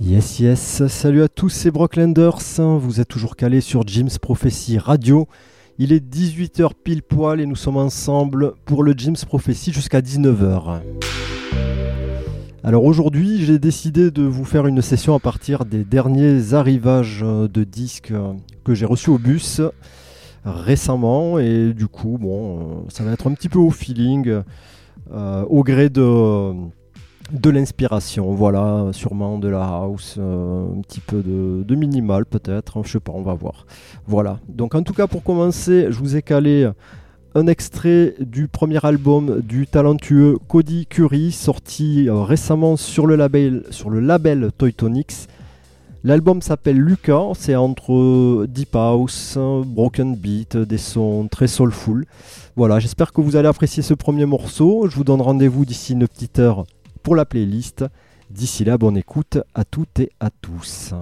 Yes, yes, salut à tous, c'est Brocklanders. Vous êtes toujours calés sur Jim's Prophecy Radio. Il est 18h pile poil et nous sommes ensemble pour le Jim's Prophecy jusqu'à 19h. Alors aujourd'hui, j'ai décidé de vous faire une session à partir des derniers arrivages de disques que j'ai reçus au bus récemment et du coup, bon, ça va être un petit peu au feeling, euh, au gré de de l'inspiration, voilà, sûrement de la house, euh, un petit peu de, minimal peut-être, je sais pas, on va voir. Voilà, donc en tout cas pour commencer, je vous ai calé un extrait du premier album du talentueux Cody Curry, sorti euh, récemment sur le label, sur le label. L'album s'appelle Lucas, c'est entre Deep House, Broken Beat, des sons très soulful. Voilà, j'espère que vous allez apprécier ce premier morceau. Je vous donne rendez-vous d'ici une petite heure pour la playlist. D'ici là, bonne écoute à toutes et à tous.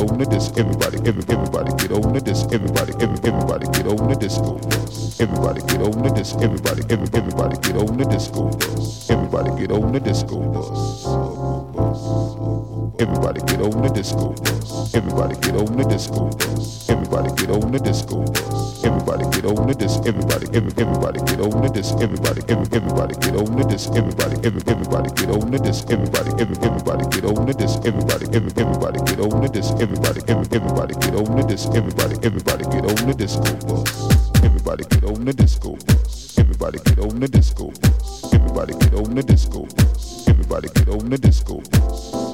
On the disc. Everybody, every, everybody get on the disc. Everybody, every, everybody get on the disco bus. Everybody get on the disc. Everybody, every, everybody get on the disco bus. Everybody get on the disco bus. Everybody get on the disco bus. Everybody get on the disco bus. Everybody get on the disco bus. Everybody get on the disc. Everybody, every, everybody get on the disc. Everybody, every, everybody get on the disc. Everybody, every, everybody get on the disc. Everybody, every, everybody get on the disc. Everybody, every, everybody get on the disc. Everybody, every, everybody get on the disc. Everybody, everybody get on the disco bus. Everybody get on the disco bus. Everybody get on the disco bus. Everybody get on the disco bus. Everybody get on the disco bus.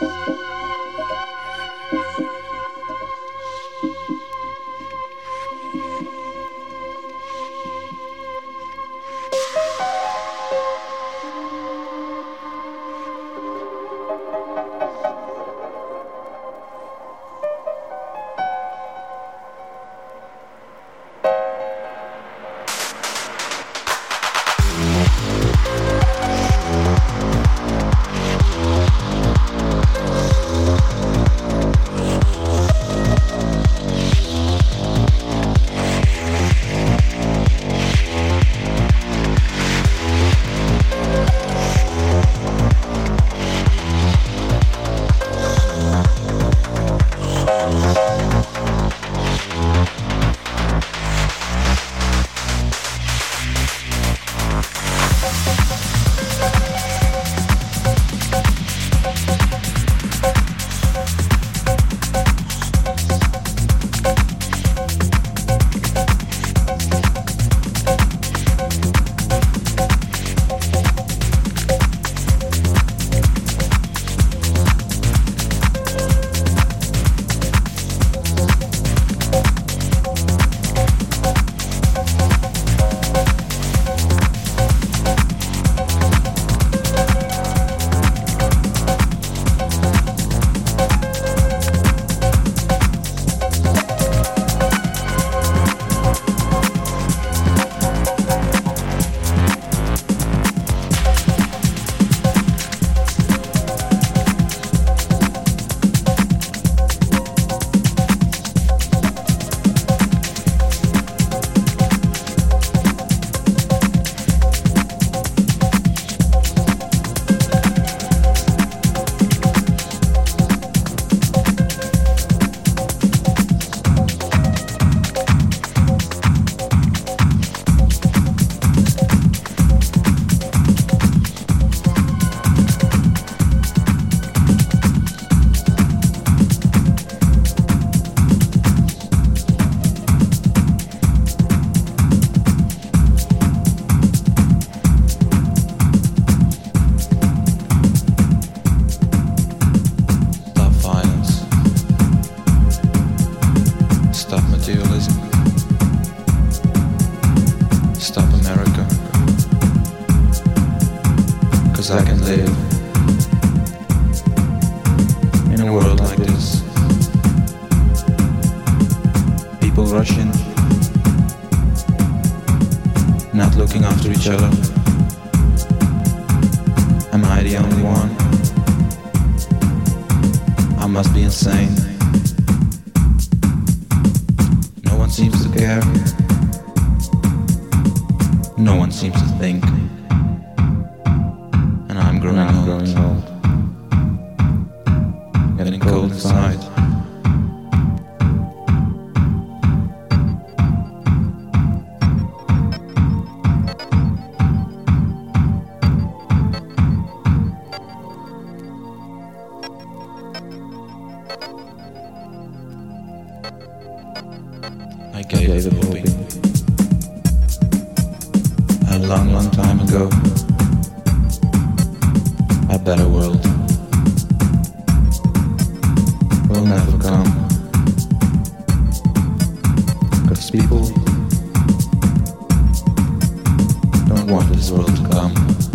Música never come. Because people don't want this world to come.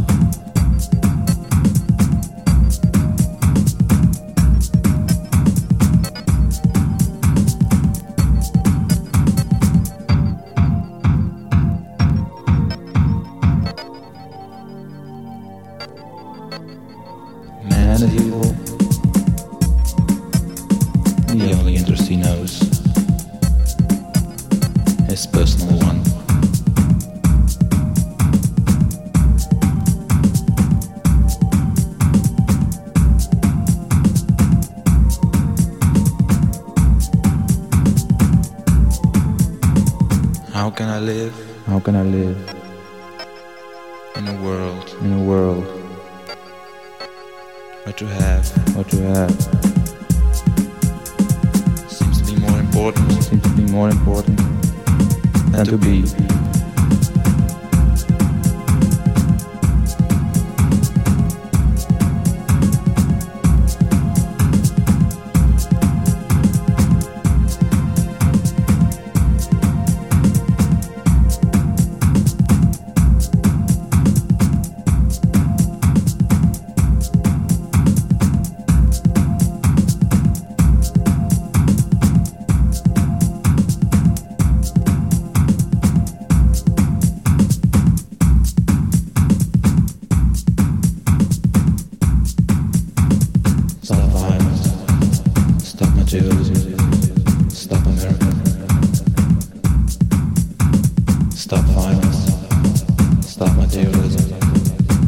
Stop violence. Stop materialism.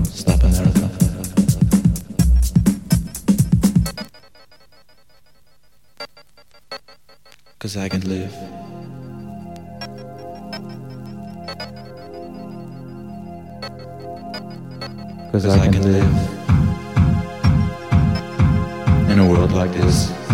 Stop America. Cause I can live. Cause I, can live in a world like this.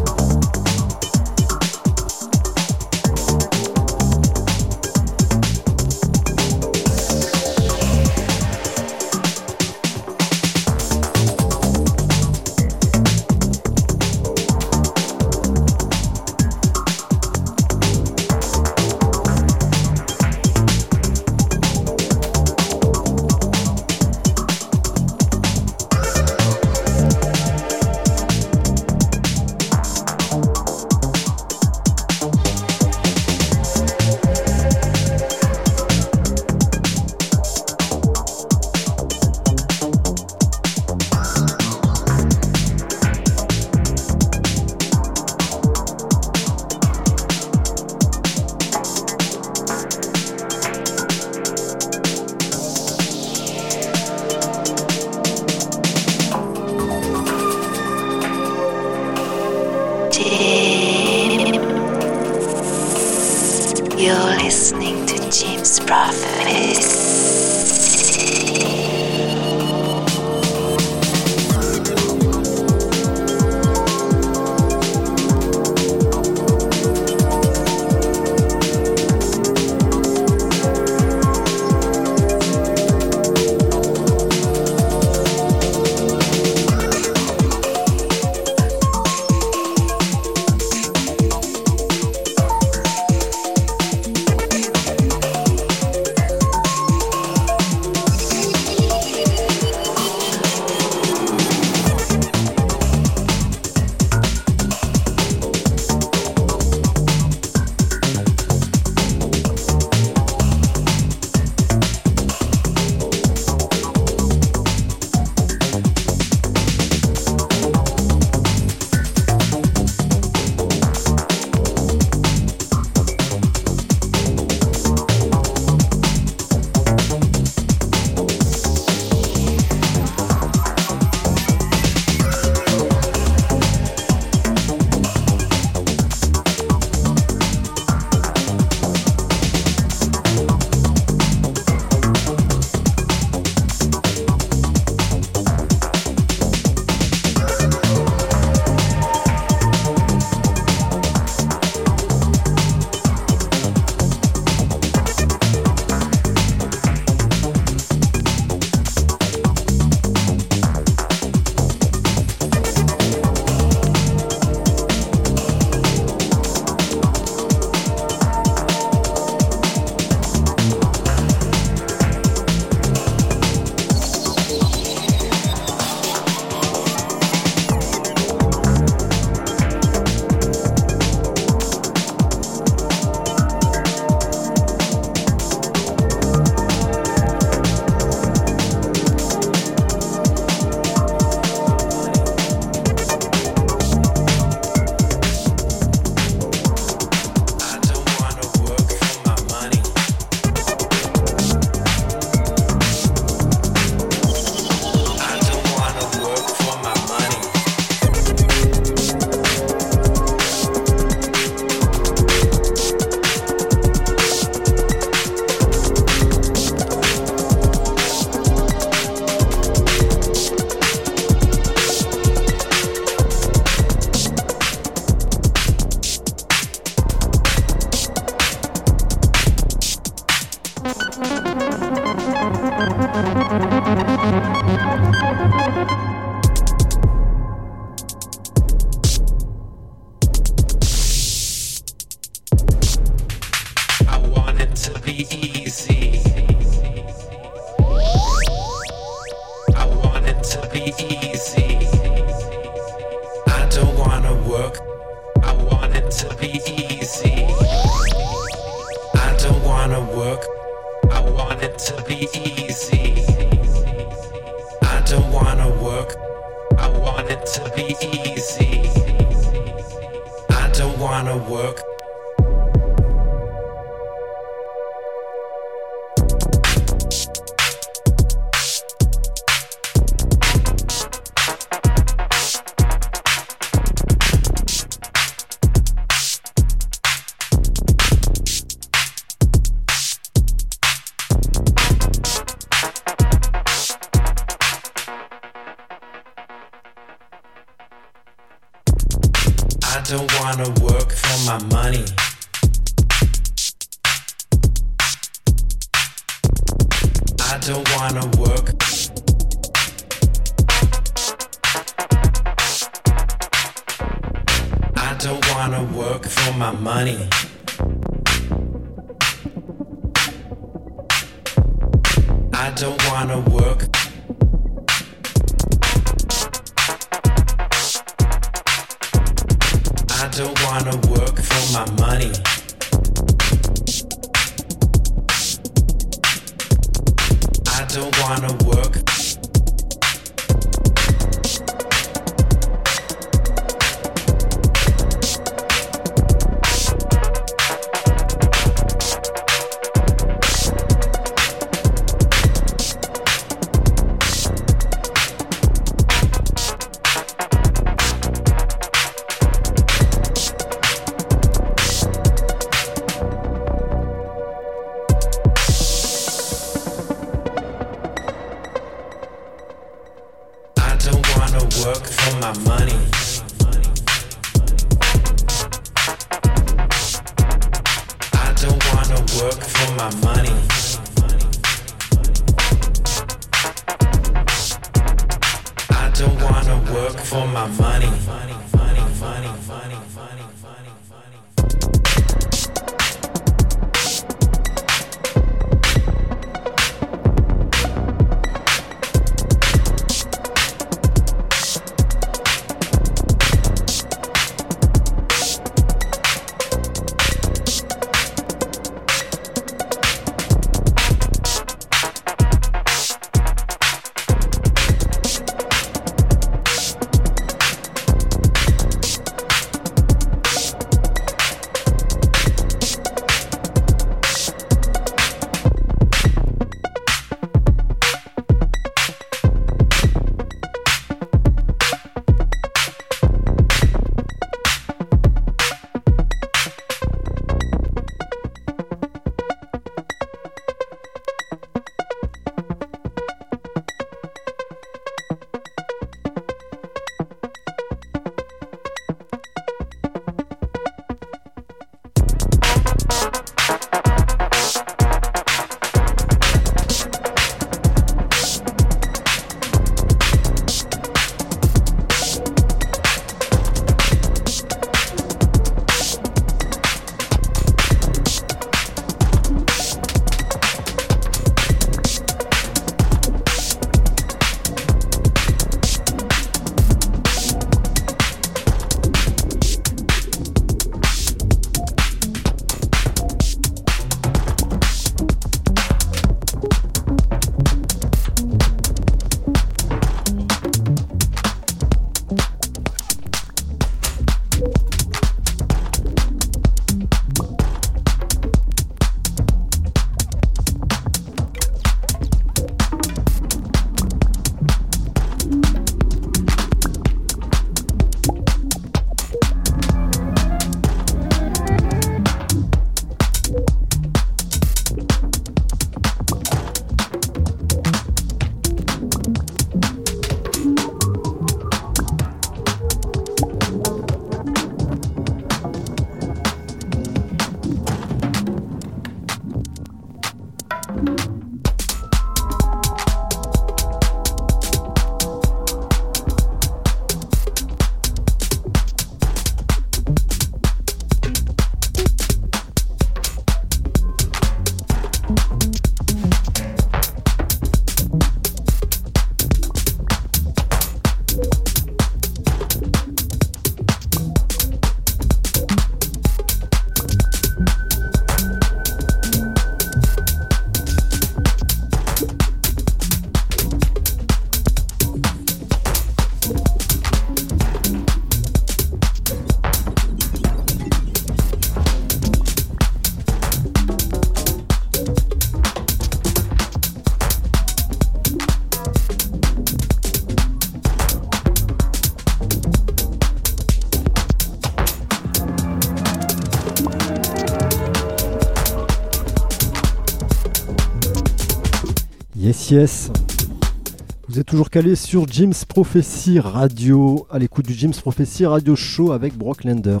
Vous êtes toujours calé sur Jim's Prophecy Radio, à l'écoute du Jim's Prophecy Radio Show avec Brock Landers.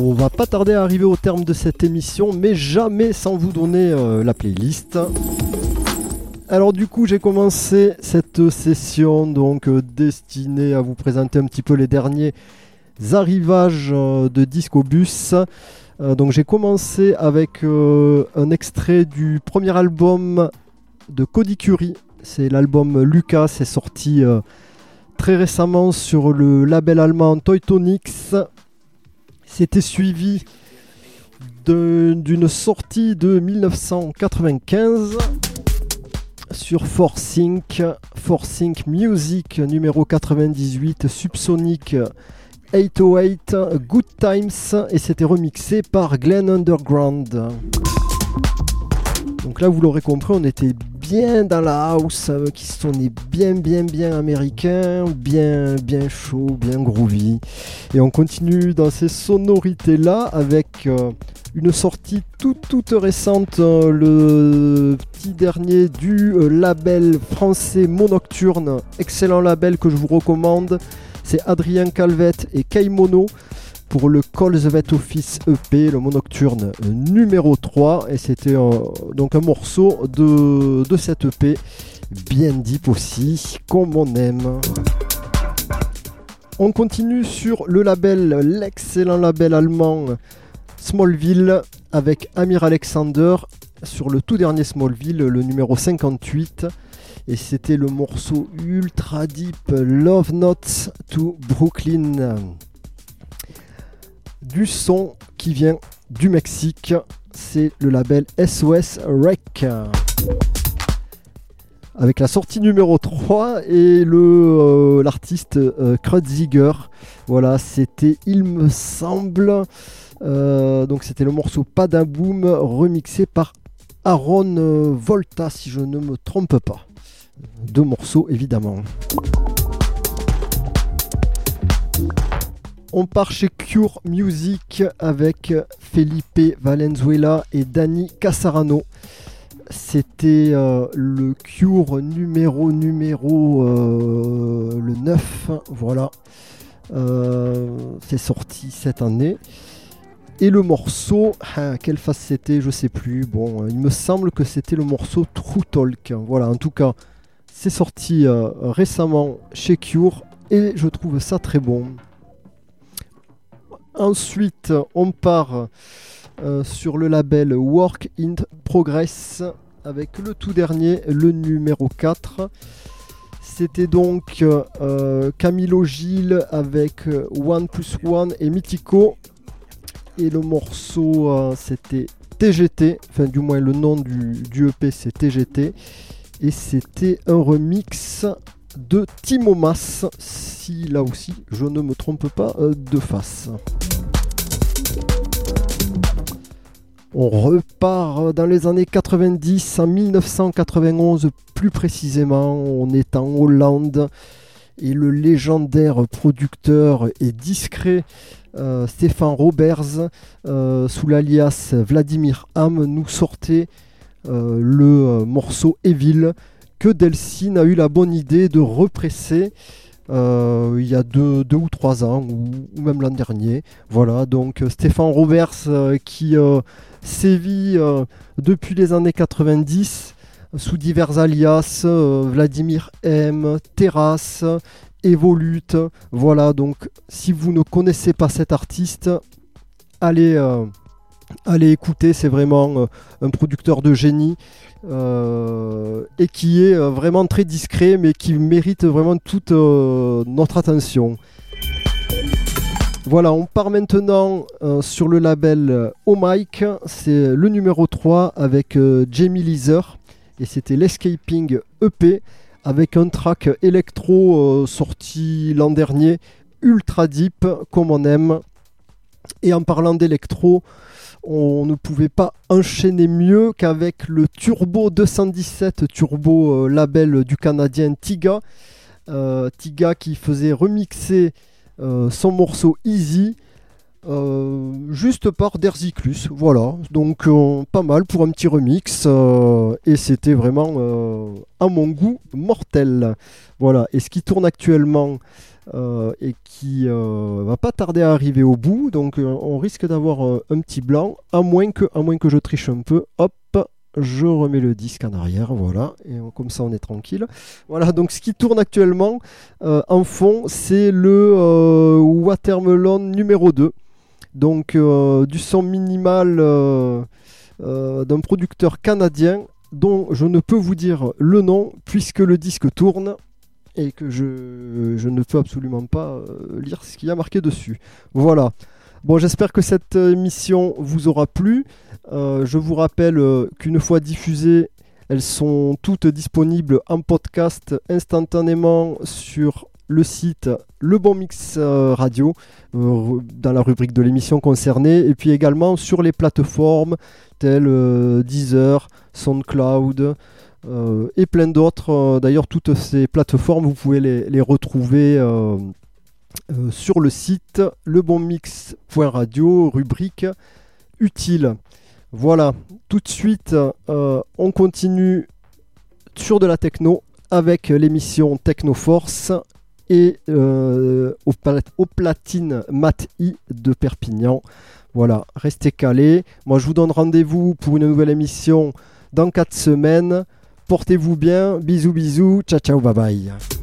On va pas tarder à arriver au terme de cette émission, mais jamais sans vous donner euh, la playlist. Alors du coup, j'ai commencé cette session donc euh, destinée à vous présenter un petit peu les derniers arrivages euh, de Disco Bus. Euh, donc j'ai commencé avec euh, un extrait du premier album de Cody Curie. C'est l'album Lucas, c'est sorti euh, très récemment sur le label allemand Teutonix. C'était suivi d'une sortie de 1995 sur Forcing, Forcing Music numéro 98, Subsonic 808 Good Times et c'était remixé par Glenn Underground. Donc là vous l'aurez compris on était bien dans la house euh, qui sonnait bien bien bien américain, bien bien chaud, bien groovy. Et on continue dans ces sonorités là avec euh, une sortie toute toute récente, euh, le petit dernier du label français Monocturne, excellent label que je vous recommande c'est Adrien Calvet et Kaimono pour le Call Office EP, le monocturne numéro 3. Et c'était donc un morceau de, de cette EP, bien deep aussi, comme on aime. On continue sur le label, l'excellent label allemand Smallville avec Amir Alexander sur le tout dernier Smallville, le numéro 58 et c'était le morceau ultra deep Love Notes to Brooklyn. Du son qui vient du Mexique, c'est le label SOS Rec. Avec la sortie numéro 3 et le euh, l'artiste euh, Voilà, c'était il me semble euh, donc c'était le morceau Pas d'un boom remixé par Aaron euh, Volta si je ne me trompe pas deux morceaux évidemment. On part chez Cure Music avec Felipe Valenzuela et Dani Casarano. C'était euh, le Cure numéro numéro euh, le 9. Voilà. Euh, c'est sorti cette année. Et le morceau, ah, quelle face c'était, je sais plus. Bon, il me semble que c'était le morceau True Talk. Voilà, en tout cas, c'est sorti euh, récemment chez Cure et je trouve ça très bon. Ensuite, on part euh, sur le label Work in Progress avec le tout dernier, le numéro 4. C'était donc euh, Camilo Gilles avec One Plus One et Mythico. Et le morceau, c'était TGT, enfin du moins le nom du, du EP c'est TGT et c'était un remix de Timo Mas, si là aussi je ne me trompe pas euh, de face. On repart dans les années 90, en 1991 plus précisément, on est en Hollande et le légendaire producteur et discret euh, Stéphane Roberts, euh, sous l'alias Vladimir Ham, nous sortait euh, le euh, morceau Evil que Delcine a eu la bonne idée de represser euh, il y a deux, ou trois ans, ou, même l'an dernier. Voilà, donc Stéphane Roberts qui sévit depuis les années 90 sous divers alias, Vladimir M, Terrasse, Evolute. Voilà, donc si vous ne connaissez pas cet artiste, allez allez écouter, c'est vraiment euh, un producteur de génie euh, et qui est euh, vraiment très discret mais qui mérite vraiment toute notre attention. Voilà, on part maintenant sur le label Oh Mike, c'est le numéro 3 avec Jamie Leeser et c'était l'Escaping EP avec un track électro sorti l'an dernier, ultra deep comme on aime. Et en parlant d'électro, on ne pouvait pas enchaîner mieux qu'avec le Turbo 217, Turbo euh, label du Canadien Tiga. Euh, Tiga qui faisait remixer euh, son morceau Easy juste par Derziclus, voilà, donc pas mal pour un petit remix, et c'était vraiment à mon goût mortel. Voilà, et ce qui tourne actuellement et qui va pas tarder à arriver au bout, donc on risque d'avoir un petit blanc, à moins, que, à moins que je triche un peu, hop, je remets le disque en arrière, voilà, et comme ça on est tranquille. Voilà, donc ce qui tourne actuellement euh, en fond, c'est le euh, Watermelon numéro 2. Donc euh, du son minimal d'un producteur canadien dont je ne peux vous dire le nom puisque le disque tourne et que je, ne peux absolument pas lire ce qu'il y a marqué dessus. Voilà. Bon, j'espère que cette émission vous aura plu. Euh, je vous rappelle euh, qu'une fois diffusées, elles sont toutes disponibles en podcast instantanément sur le site Le Bon Mix euh, Radio dans la rubrique de l'émission concernée et puis également sur les plateformes telles Deezer, SoundCloud et plein d'autres. D'ailleurs, toutes ces plateformes, vous pouvez les retrouver euh, sur le site lebonmix.radio, rubrique utile. Voilà, tout de suite, euh, on continue sur de la techno avec l'émission Technoforce et euh, au, au, platine Mat I de Perpignan. Voilà, restez calés. Moi, je vous donne rendez-vous pour une nouvelle émission dans 4 semaines. Portez-vous bien. Bisous, bisous. Ciao, ciao, bye bye.